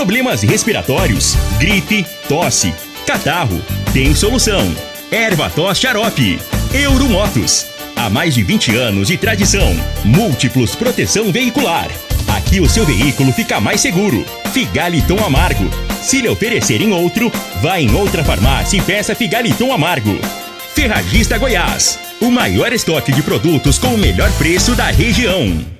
Problemas respiratórios, gripe, tosse, catarro. Tem solução. Erva tos xarope. Euromotos. Há mais de 20 anos de tradição. Múltiplos proteção veicular. Aqui o seu veículo fica mais seguro. Figaliton Amargo. Se lhe oferecerem outro, vá em outra farmácia e peça Figaliton Amargo. Ferragista Goiás. O maior estoque de produtos com o melhor preço da região.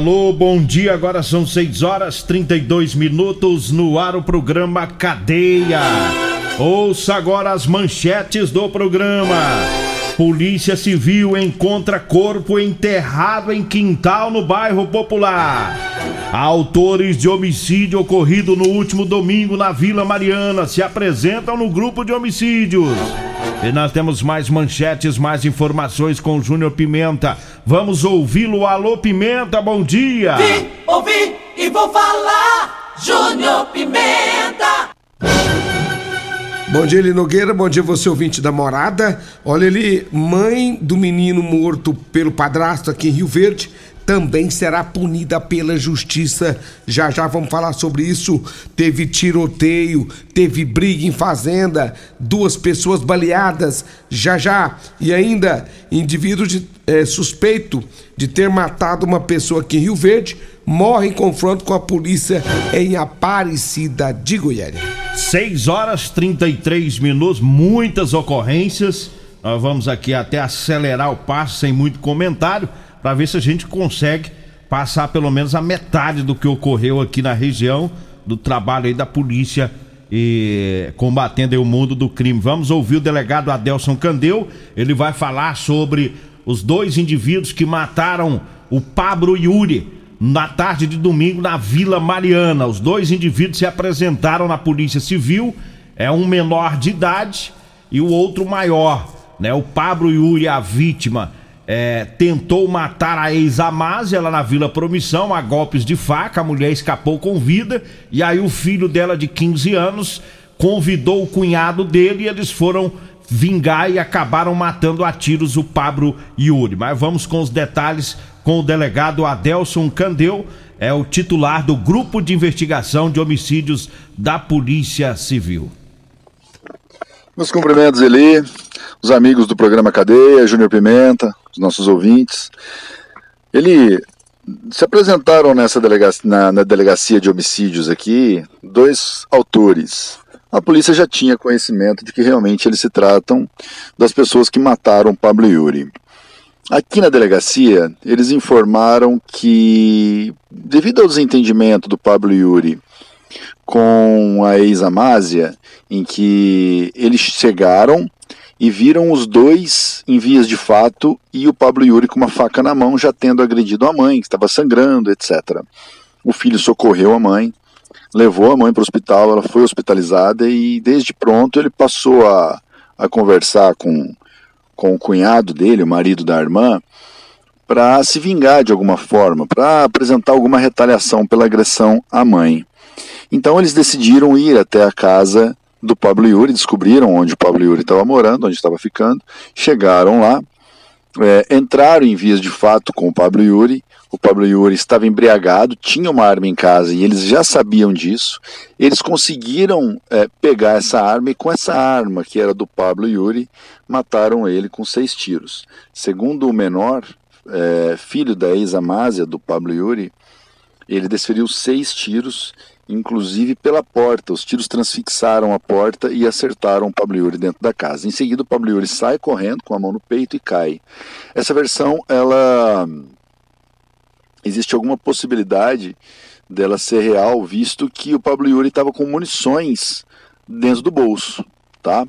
Alô, bom dia. Agora são 6 horas 32 minutos no ar o programa Cadeia. Ouça agora as manchetes do programa. Polícia Civil encontra corpo enterrado em quintal no bairro Popular. Autores de homicídio ocorrido no último domingo na Vila Mariana se apresentam no grupo de homicídios. E nós temos mais manchetes, mais informações com o Júnior Pimenta. Vamos ouvi-lo. Alô, Pimenta, bom dia! Vim, ouvi e vou falar, Júnior Pimenta! Bom dia, Eli Nogueira. Bom dia, você ouvinte da morada. Olha ali, mãe do menino morto pelo padrasto aqui em Rio Verde também será punida pela justiça. Já já vamos falar sobre isso. Teve tiroteio, teve briga em fazenda, duas pessoas baleadas. Já já. E ainda, indivíduo de, é, suspeito de ter matado uma pessoa aqui em Rio Verde morre em confronto com a polícia em Aparecida de Goiânia. 6 horas 33 minutos, muitas ocorrências. Nós vamos aqui até acelerar o passo sem muito comentário para ver se a gente consegue passar pelo menos a metade do que ocorreu aqui na região do trabalho aí da polícia e combatendo o mundo do crime. Vamos ouvir o delegado Adelson Candeu, ele vai falar sobre os dois indivíduos que mataram o Pablo Yuri na tarde de domingo na Vila Mariana. Os dois indivíduos se apresentaram na Polícia Civil, é um menor de idade e o outro maior, né? O Pablo Yuri, a vítima, é, tentou matar a ex-Amásia lá na Vila Promissão a golpes de faca. A mulher escapou com vida. E aí o filho dela, de 15 anos, convidou o cunhado dele e eles foram vingar e acabaram matando a tiros o Pablo Yuri. Mas vamos com os detalhes com o delegado Adelson Candeu, é o titular do Grupo de Investigação de Homicídios da Polícia Civil. Meus cumprimentos, Eli, os amigos do programa Cadeia, Júnior Pimenta, os nossos ouvintes. Ele se apresentaram nessa delegacia, na, na delegacia de homicídios aqui dois autores. A polícia já tinha conhecimento de que realmente eles se tratam das pessoas que mataram Pablo Yuri. Aqui na delegacia, eles informaram que, devido ao desentendimento do Pablo Yuri com a ex-Amásia, em que eles chegaram e viram os dois em vias de fato e o Pablo Yuri com uma faca na mão, já tendo agredido a mãe, que estava sangrando, etc. O filho socorreu a mãe, levou a mãe para o hospital, ela foi hospitalizada e desde pronto ele passou a, a conversar com, com o cunhado dele, o marido da irmã, para se vingar de alguma forma, para apresentar alguma retaliação pela agressão à mãe. Então eles decidiram ir até a casa do Pablo Yuri, descobriram onde o Pablo Yuri estava morando, onde estava ficando, chegaram lá, é, entraram em vias de fato com o Pablo Yuri. O Pablo Yuri estava embriagado, tinha uma arma em casa e eles já sabiam disso. Eles conseguiram é, pegar essa arma e, com essa arma, que era do Pablo Yuri, mataram ele com seis tiros. Segundo o menor, é, filho da ex-amásia do Pablo Yuri, ele desferiu seis tiros inclusive pela porta. Os tiros transfixaram a porta e acertaram o Pablo Yuri dentro da casa. Em seguida, o Pablo Yuri sai correndo com a mão no peito e cai. Essa versão, ela existe alguma possibilidade dela ser real, visto que o Pablo Yuri estava com munições dentro do bolso, tá?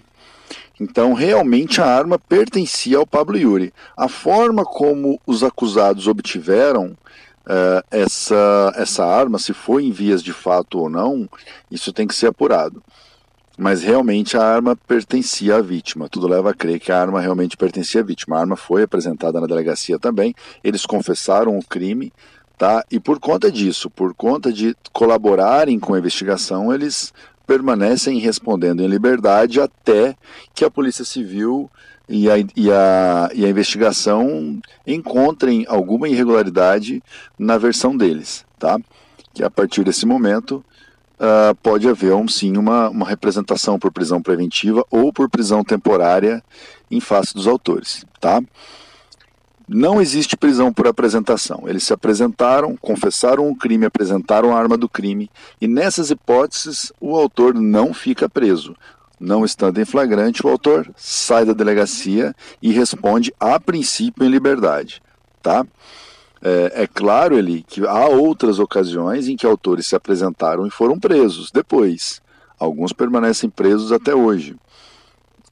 Então, realmente a arma pertencia ao Pablo Yuri. A forma como os acusados obtiveram uh, essa, essa arma, se foi em vias de fato ou não, isso tem que ser apurado. Mas realmente a arma pertencia à vítima. Tudo leva a crer que a arma realmente pertencia à vítima. A arma foi apresentada na delegacia também. Eles confessaram o crime, tá? E por conta disso, por conta de colaborarem com a investigação, eles permanecem respondendo em liberdade até que a Polícia Civil e a, e a, e a investigação encontrem alguma irregularidade na versão deles, tá? Que a partir desse momento uh, pode haver um, sim uma, uma representação por prisão preventiva ou por prisão temporária em face dos autores, tá? Não existe prisão por apresentação. Eles se apresentaram, confessaram o crime, apresentaram a arma do crime, e nessas hipóteses o autor não fica preso. Não estando em flagrante, o autor sai da delegacia e responde a princípio em liberdade. Tá? É, é, claro, Eli, que há outras ocasiões em que autores se apresentaram e foram presos depois. Alguns permanecem presos até hoje.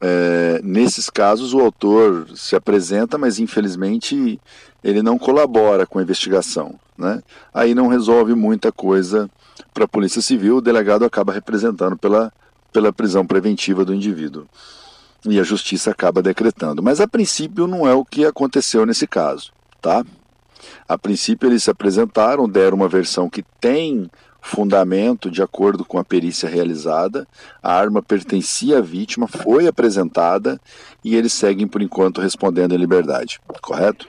É, nesses casos, o autor se apresenta, mas infelizmente ele não colabora com a investigação. Né? Aí não resolve muita coisa para a Polícia Civil, o delegado acaba representando pela pela prisão preventiva do indivíduo. E a justiça acaba decretando. Mas a princípio não é o que aconteceu nesse caso, tá? A princípio eles se apresentaram, deram uma versão que tem fundamento de acordo com a perícia realizada, a arma pertencia à vítima, foi apresentada e eles seguem por enquanto respondendo em liberdade, correto?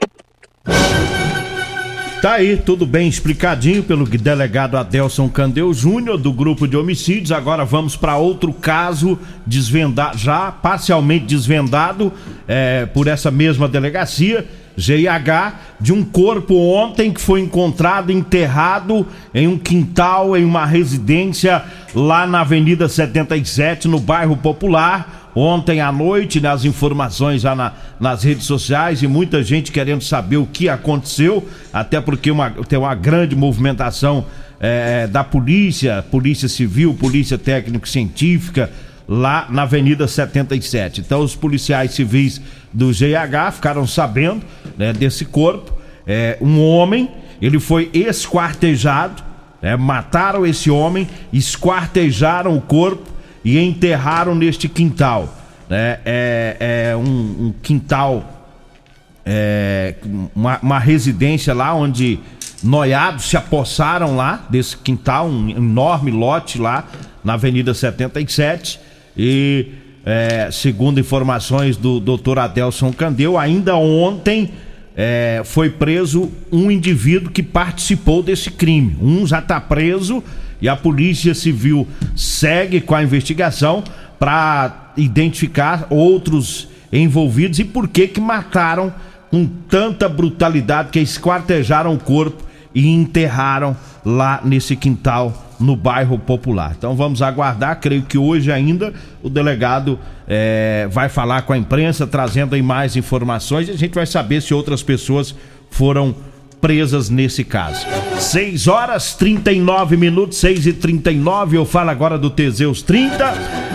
Tá aí, tudo bem explicadinho pelo delegado Adelson Candeu Júnior, do grupo de homicídios. Agora vamos para outro caso desvendado, já parcialmente desvendado é, por essa mesma delegacia. GIH, de um corpo ontem que foi encontrado enterrado em um quintal, em uma residência lá na Avenida 77, no bairro Popular ontem à noite, nas informações já na, nas redes sociais e muita gente querendo saber o que aconteceu, até porque uma, tem uma grande movimentação é, da polícia, polícia civil, polícia técnico-científica, lá na Avenida 77. Então os policiais civis do GH ficaram sabendo né, desse corpo. É, um homem, ele foi esquartejado, é, mataram esse homem, esquartejaram o corpo e enterraram neste quintal. Né? É, é um, um quintal, é, uma, uma, residência lá onde noiados se apossaram lá desse quintal, um enorme lote lá na Avenida 77. E é, segundo informações do doutor Adelson Candeu, ainda ontem é, foi preso um indivíduo que participou desse crime. Um já está preso e a Polícia Civil segue com a investigação para identificar outros envolvidos e por que que mataram com tanta brutalidade que esquartejaram o corpo e enterraram lá nesse quintal no bairro Popular. Então vamos aguardar, creio que hoje ainda o delegado é, vai falar com a imprensa, trazendo aí mais informações e a gente vai saber se outras pessoas foram presas nesse caso. 6 horas 39 minutos, 6 e 39 Eu falo agora do Teseus 30.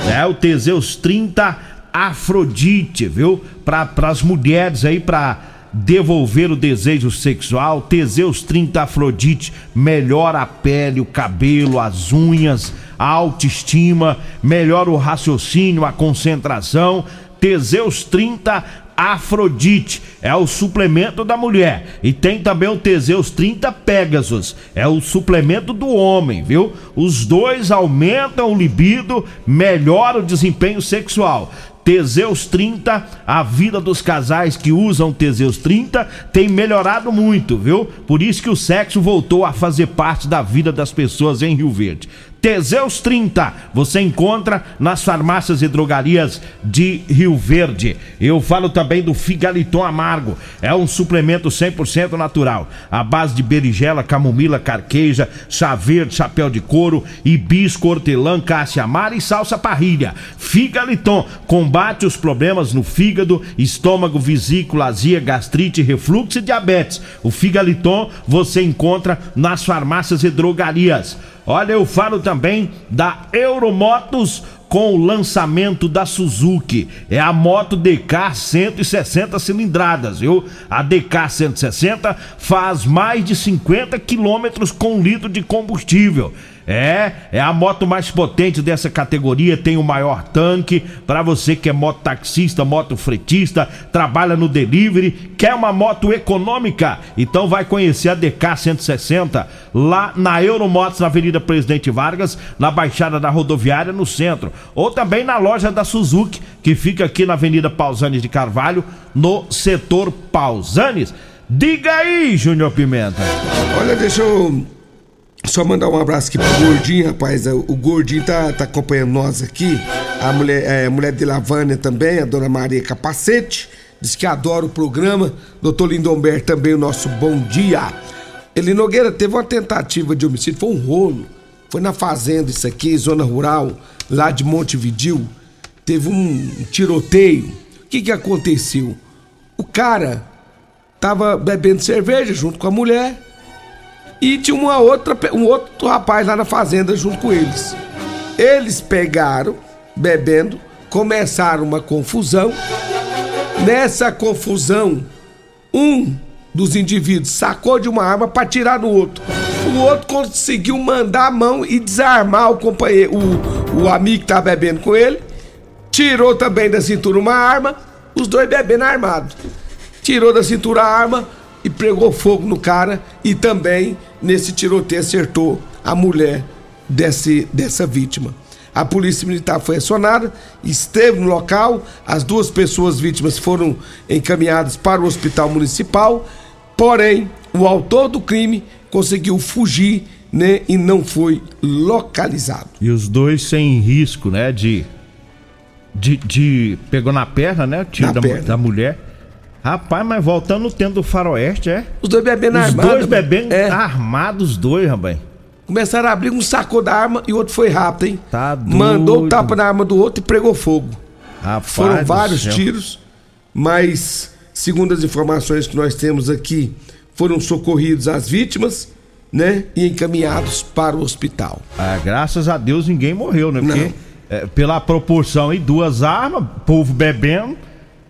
É o Teseus 30 Afrodite, viu? Para as mulheres aí, para devolver o desejo sexual. Teseus 30 Afrodite melhora a pele, o cabelo, as unhas, a autoestima, melhora o raciocínio, a concentração. Teseus 30 Afrodite, é o suplemento da mulher. E tem também o Teseus 30 Pegasus, é o suplemento do homem, viu? Os dois aumentam o libido, melhora o desempenho sexual. Teseus 30, a vida dos casais que usam Teseus 30 tem melhorado muito, viu? Por isso que o sexo voltou a fazer parte da vida das pessoas em Rio Verde. Teseus 30, você encontra nas farmácias e drogarias de Rio Verde. Eu falo também do Figaliton Amargo, é um suplemento 100% natural, à base de berigela, camomila, carqueja, chá verde, chapéu de couro, hibisco, hortelã, cássia amara e salsa parrilha. Figaliton combate os problemas no fígado, estômago, vesícula, azia, gastrite, refluxo e diabetes. O Figaliton você encontra nas farmácias e drogarias. Olha, eu falo também da Euromotos com o lançamento da Suzuki. É a moto DK 160 cilindradas, viu? A DK 160 faz mais de 50 quilômetros com litro de combustível. É, é a moto mais potente dessa categoria, tem o maior tanque. Para você que é mototaxista, motofretista, trabalha no delivery, quer uma moto econômica? Então vai conhecer a DK 160 lá na Euromotos, na Avenida Presidente Vargas, na Baixada da Rodoviária, no centro. Ou também na loja da Suzuki, que fica aqui na Avenida Pausanes de Carvalho, no setor Pausanes. Diga aí, Júnior Pimenta. Olha, deixa eu só mandar um abraço aqui pro Gordinho, rapaz. O Gordinho tá, tá acompanhando nós aqui. A mulher, é, a mulher de Lavânia também, a dona Maria Capacete. Diz que adora o programa. Doutor Lindomber também, o nosso bom dia. Ele Nogueira teve uma tentativa de homicídio, foi um rolo. Foi na fazenda, isso aqui, zona rural, lá de Montevidil. Teve um tiroteio. O que que aconteceu? O cara tava bebendo cerveja junto com a mulher e tinha uma outra, um outro rapaz lá na fazenda junto com eles. Eles pegaram, bebendo, começaram uma confusão. Nessa confusão, um dos indivíduos sacou de uma arma para tirar no outro. O outro conseguiu mandar a mão e desarmar o companheiro, o, o amigo que tá bebendo com ele. Tirou também da cintura uma arma, os dois bebendo armados. Tirou da cintura a arma, e pregou fogo no cara e também nesse tiroteio acertou a mulher desse, dessa vítima. A polícia militar foi acionada, esteve no local, as duas pessoas vítimas foram encaminhadas para o hospital municipal, porém o autor do crime conseguiu fugir né, e não foi localizado. E os dois sem risco, né, de de, de pegou na perna, né, o tiro da, da mulher Rapaz, mas voltando no tempo do faroeste, é? Os dois bebendo armados. Os dois bebendo é. armados, os dois, rapaz. Começaram a abrir, um sacou da arma e o outro foi rápido, hein? Tá doido. Mandou o tapa na arma do outro e pregou fogo. Rapaz Foram vários tiros, mas, segundo as informações que nós temos aqui, foram socorridos as vítimas, né? E encaminhados para o hospital. Ah, graças a Deus ninguém morreu, né? Porque, é, pela proporção aí, duas armas, povo bebendo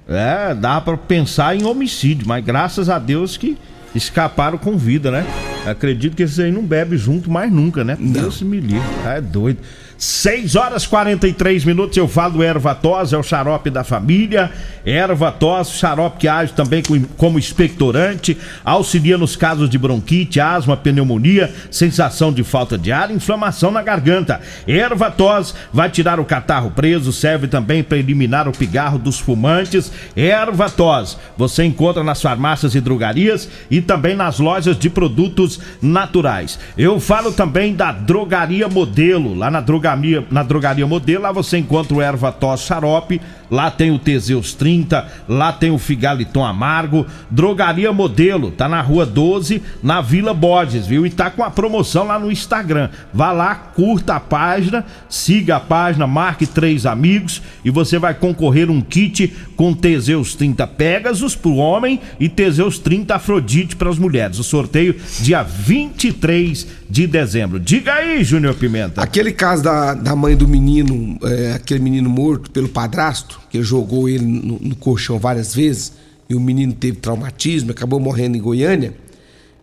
é, dá para pensar em homicídio, mas graças a Deus que escaparam com vida, né? Acredito que esses aí não bebem junto mais nunca, né? Não. Deus me livre, é doido. 6 horas 43 minutos, eu falo erva tos, é o xarope da família. Erva tos, xarope que age também como expectorante, auxilia nos casos de bronquite, asma, pneumonia, sensação de falta de ar, inflamação na garganta. Erva tos vai tirar o catarro preso, serve também para eliminar o pigarro dos fumantes. Erva tos, você encontra nas farmácias e drogarias e também nas lojas de produtos naturais. Eu falo também da Drogaria Modelo, lá na Drogaria drogaria, na drogaria modelo, lá você encontra o erva tos xarope, lá tem o Teseus 30, lá tem o Figaliton amargo. Drogaria modelo, tá na rua 12, na Vila Borges, viu? E tá com a promoção lá no Instagram. Vá lá, curta a página, siga a página, marque três amigos e você vai concorrer um kit com Teseus 30 Pegasus pro homem e Teseus 30 Afrodite para as mulheres. O sorteio dia 23 de dezembro. Diga aí, Júnior Pimenta. Aquele caso da, da mãe do menino, é, aquele menino morto pelo padrasto, que jogou ele no, no, colchão várias vezes, e o menino teve traumatismo, acabou morrendo em Goiânia.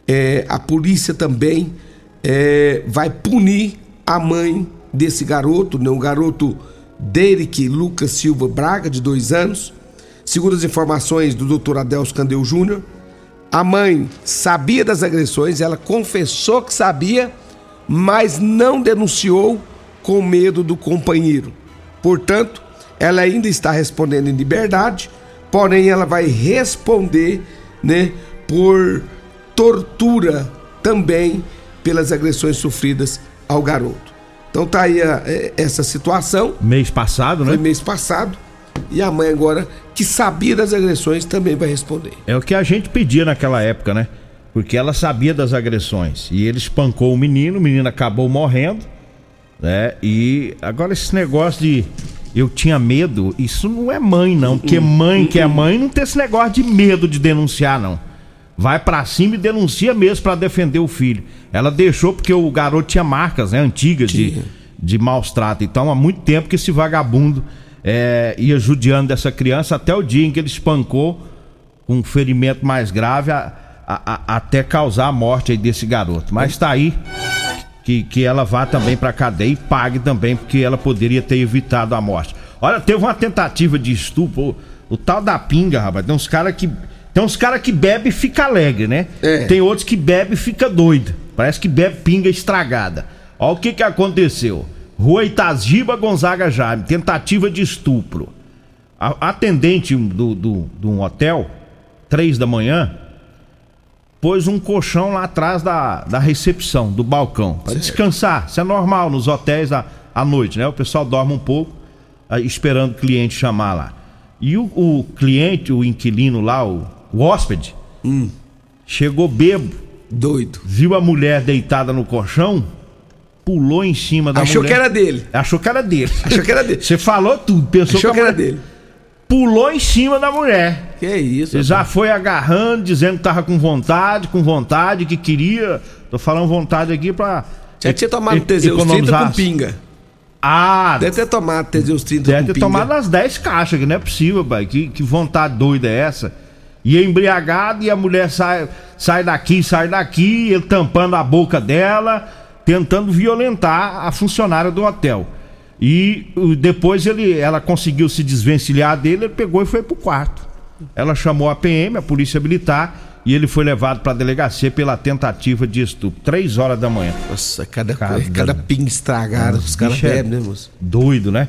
É, a polícia também é, vai punir a mãe desse garoto, né, o garoto Derek Lucas Silva Braga, de dois anos. Segundo as informações do Dr. Adelso Candeu Júnior, a mãe sabia das agressões, ela confessou que sabia, mas não denunciou com medo do companheiro. Portanto, ela ainda está respondendo em liberdade, porém ela vai responder, né, por tortura também pelas agressões sofridas ao garoto. Então tá aí a, é, essa situação. Mês passado, né? Foi mês passado. E a mãe agora, que sabia das agressões, também vai responder. É o que a gente pedia naquela época, né? Porque ela sabia das agressões. E ele espancou o menino, o menino acabou morrendo, né? E agora esse negócio de eu tinha medo, isso não é mãe, não. Porque mãe que é mãe não tem esse negócio de medo de denunciar, não. Vai para cima e denuncia mesmo para defender o filho. Ela deixou porque o garoto tinha marcas, né? Antigas de de maus tratos. Então, há muito tempo que esse vagabundo é, ia judiando dessa criança até o dia em que ele espancou com um ferimento mais grave a, a, a, até causar a morte desse garoto. Mas está aí que, que ela vá também para cadeia e pague também, porque ela poderia ter evitado a morte. Olha, teve uma tentativa de estupro, o, o tal da pinga, rapaz. Tem uns caras que. Tem uns caras que bebe e fica alegre, né? É. Tem outros que bebe e fica doido. Parece que bebe pinga estragada. Olha o que que aconteceu. Rua Itaziba Gonzaga Jaime, tentativa de estupro. A atendente do, do, de um hotel, três da manhã, pôs um colchão lá atrás da, da recepção, do balcão, para descansar. Isso é normal nos hotéis à, à noite, né? O pessoal dorme um pouco, aí, esperando o cliente chamar lá. E o, o cliente, o inquilino lá, o, o hóspede, chegou bebo, Doido. viu a mulher deitada no colchão, pulou em cima da Achou mulher. que era dele. Achou que era dele. Achou que era dele. Você falou tudo, pensou Achou que, que era mulher dele. Pulou em cima da mulher. Que isso? Ele já foi agarrando, dizendo que tava com vontade, com vontade, que queria. Tô falando vontade aqui pra. Tinha tomado e- Teseus 30 economizar. com pinga. Ah, Deve ter tomado Teseus 30 deve com ter pinga. tomado as 10 caixas, que não é possível, pai. Que, que vontade doida é essa? E embriagado e a mulher sai, sai daqui, sai daqui, ele tampando a boca dela, tentando violentar a funcionária do hotel. E uh, depois ele, ela conseguiu se desvencilhar dele, ele pegou e foi pro quarto. Ela chamou a PM, a polícia militar, e ele foi levado pra delegacia pela tentativa de estupro. Três horas da manhã. Nossa, cada, cada velho. pinga estragada. Os caras é bebem, né, moço? Doido, né?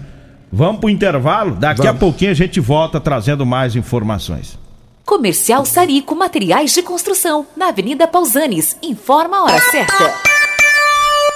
Vamos pro intervalo? Daqui a Vamos. pouquinho a gente volta trazendo mais informações. Comercial Sarico Materiais de Construção, na Avenida Pausanes. Informa a hora certa.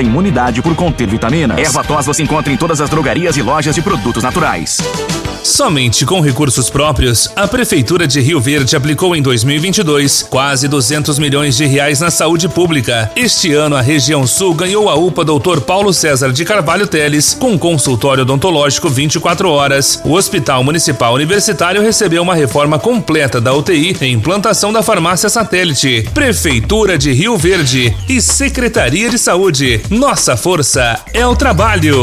a imunidade por conter vitaminas. Erva tos você encontra em todas as drogarias e lojas de produtos naturais. Somente com recursos próprios, a Prefeitura de Rio Verde aplicou em 2022 quase 200 milhões de reais na saúde pública. Este ano, a região sul ganhou a UPA Dr. Paulo César de Carvalho Teles, com consultório odontológico 24 horas. O Hospital Municipal Universitário recebeu uma reforma completa da UTI e implantação da farmácia satélite. Prefeitura de Rio Verde e Secretaria de Saúde. Nossa força é o trabalho.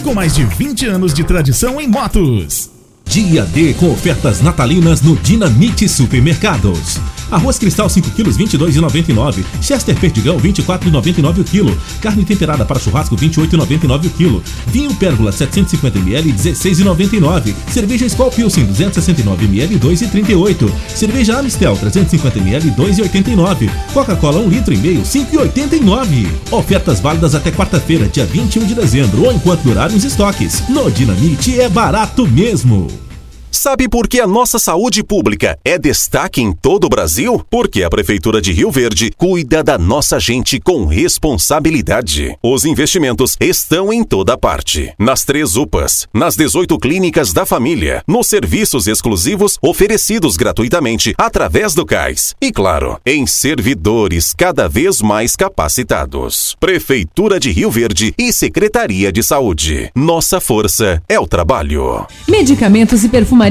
com mais de 20 anos de tradição em motos. Dia D com ofertas natalinas no Dinamite Supermercados. Arroz cristal 5 kg 22,99. Chester Perdigão 24,99 o quilo. Carne temperada para churrasco 28,99 o quilo. Vinho Pérgola 750 ml 16,99. Cerveja Skol Pilsen 269 ml 2,38. Cerveja Amistel 350 ml 2,89. Coca-Cola 1 litro e meio 5,89. Ofertas válidas até quarta-feira, dia 21 de dezembro ou enquanto durarem os estoques. No Dinamite é barato mesmo. Sabe por que a nossa saúde pública é destaque em todo o Brasil? Porque a Prefeitura de Rio Verde cuida da nossa gente com responsabilidade. Os investimentos estão em toda parte. Nas três UPAs, nas 18 clínicas da família, nos serviços exclusivos oferecidos gratuitamente através do CAIS. E claro, em servidores cada vez mais capacitados. Prefeitura de Rio Verde e Secretaria de Saúde. Nossa força é o trabalho. Medicamentos e perfumaria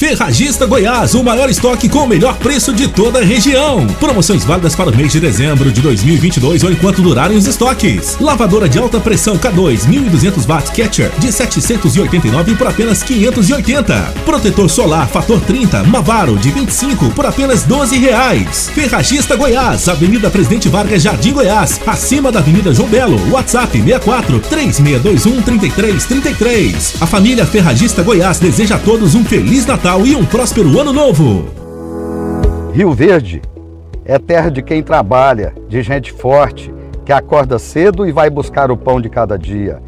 Ferragista Goiás, o maior estoque com o melhor preço de toda a região. Promoções válidas para o mês de dezembro de 2022 ou enquanto durarem os estoques. Lavadora de alta pressão K2 1200 watts Catcher de 789 por apenas 580. Protetor solar fator 30 Mavaro de 25 por apenas 12 reais. Ferragista Goiás, Avenida Presidente Vargas, Jardim Goiás, acima da Avenida João Belo. WhatsApp 64 3621 3333. A família Ferragista Goiás deseja a todos um feliz Natal e um próspero ano novo. Rio Verde é terra de quem trabalha, de gente forte, que acorda cedo e vai buscar o pão de cada dia.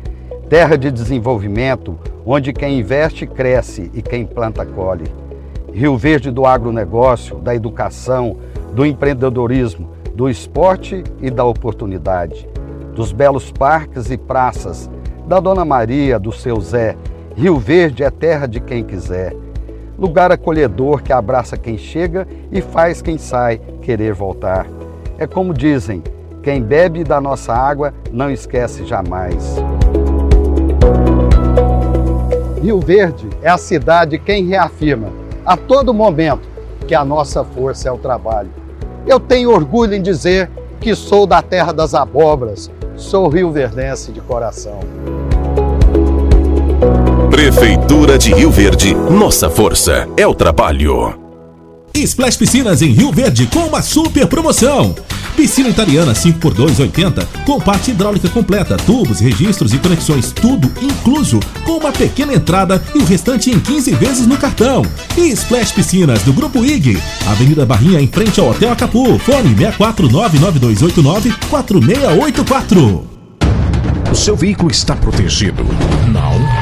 Terra de desenvolvimento, onde quem investe cresce e quem planta colhe. Rio Verde do agronegócio, da educação, do empreendedorismo, do esporte e da oportunidade. Dos belos parques e praças, da Dona Maria, do seu Zé. Rio Verde é terra de quem quiser lugar acolhedor que abraça quem chega e faz quem sai querer voltar. É como dizem: quem bebe da nossa água não esquece jamais. Rio Verde é a cidade quem reafirma a todo momento que a nossa força é o trabalho. Eu tenho orgulho em dizer que sou da terra das abóboras, sou rio-verdense de coração. Prefeitura de Rio Verde, nossa força é o trabalho. Splash Piscinas em Rio Verde com uma super promoção. Piscina italiana 5x2 80 com parte hidráulica completa, tubos, registros e conexões, tudo incluso, com uma pequena entrada e o restante em 15 vezes no cartão. E Splash Piscinas do Grupo IG, Avenida Barrinha em frente ao Hotel Acapu, fone 6499289 4684. O seu veículo está protegido? Não?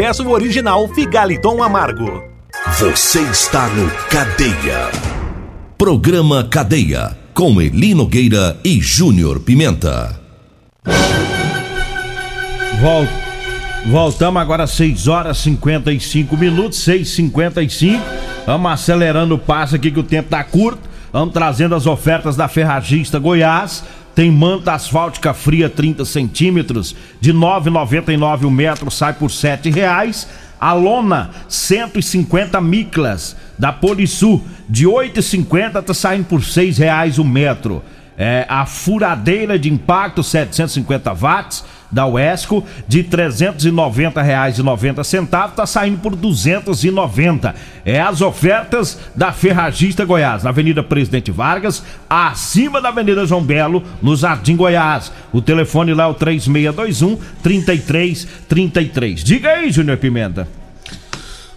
peça o original Figaliton Amargo. Você está no Cadeia. Programa Cadeia com Eli Nogueira e Júnior Pimenta. Vol... Voltamos agora às 6 horas 55 minutos, 6h55. Vamos acelerando o passo aqui que o tempo tá curto. Vamos trazendo as ofertas da Ferragista Goiás. Tem manta asfáltica fria 30 centímetros de 9,99 o metro sai por sete reais. A lona 150 miclas da Polisul de 8,50 tá saindo por seis reais o metro. É, a furadeira de impacto 750 watts da UESCO de R$ 390,90 está saindo por 290. É as ofertas da Ferragista Goiás, na Avenida Presidente Vargas, acima da Avenida João Belo, no Jardim Goiás. O telefone lá é o 3621 3333. Diga aí, Júnior Pimenta.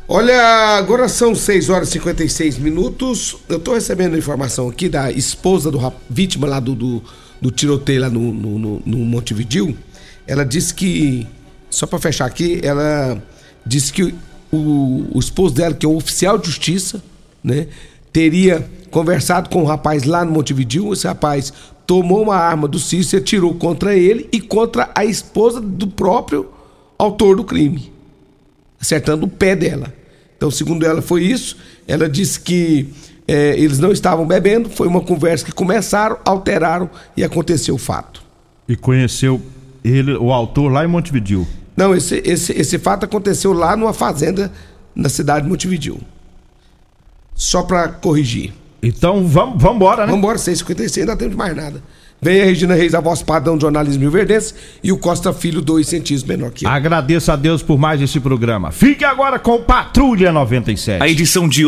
Olha, agora são 6 horas e 56 minutos. Eu tô recebendo informação aqui da esposa do vítima lá do, do, do tiroteio lá no, no, no, no Montevidil. Ela disse que, só para fechar aqui, ela disse que o, o esposo dela, que é um oficial de justiça, né, teria conversado com o rapaz lá no Montevidil. Esse rapaz tomou uma arma do Cício e atirou contra ele e contra a esposa do próprio autor do crime acertando o pé dela. Então, segundo ela, foi isso. Ela disse que eh, eles não estavam bebendo, foi uma conversa que começaram, alteraram e aconteceu o fato. E conheceu ele, o autor lá em Montevidil. Não, esse, esse, esse fato aconteceu lá numa fazenda na cidade de Montevidil. Só para corrigir. Então vamos vamos embora, né? Vamos embora, 6h56, ainda temos mais nada. Vem a Regina Reis, a voz padrão do jornalismo Rio Verdense, e o Costa Filho, dois centímetros menor que eu. Agradeço a Deus por mais esse programa. Fique agora com Patrulha 97. A edição de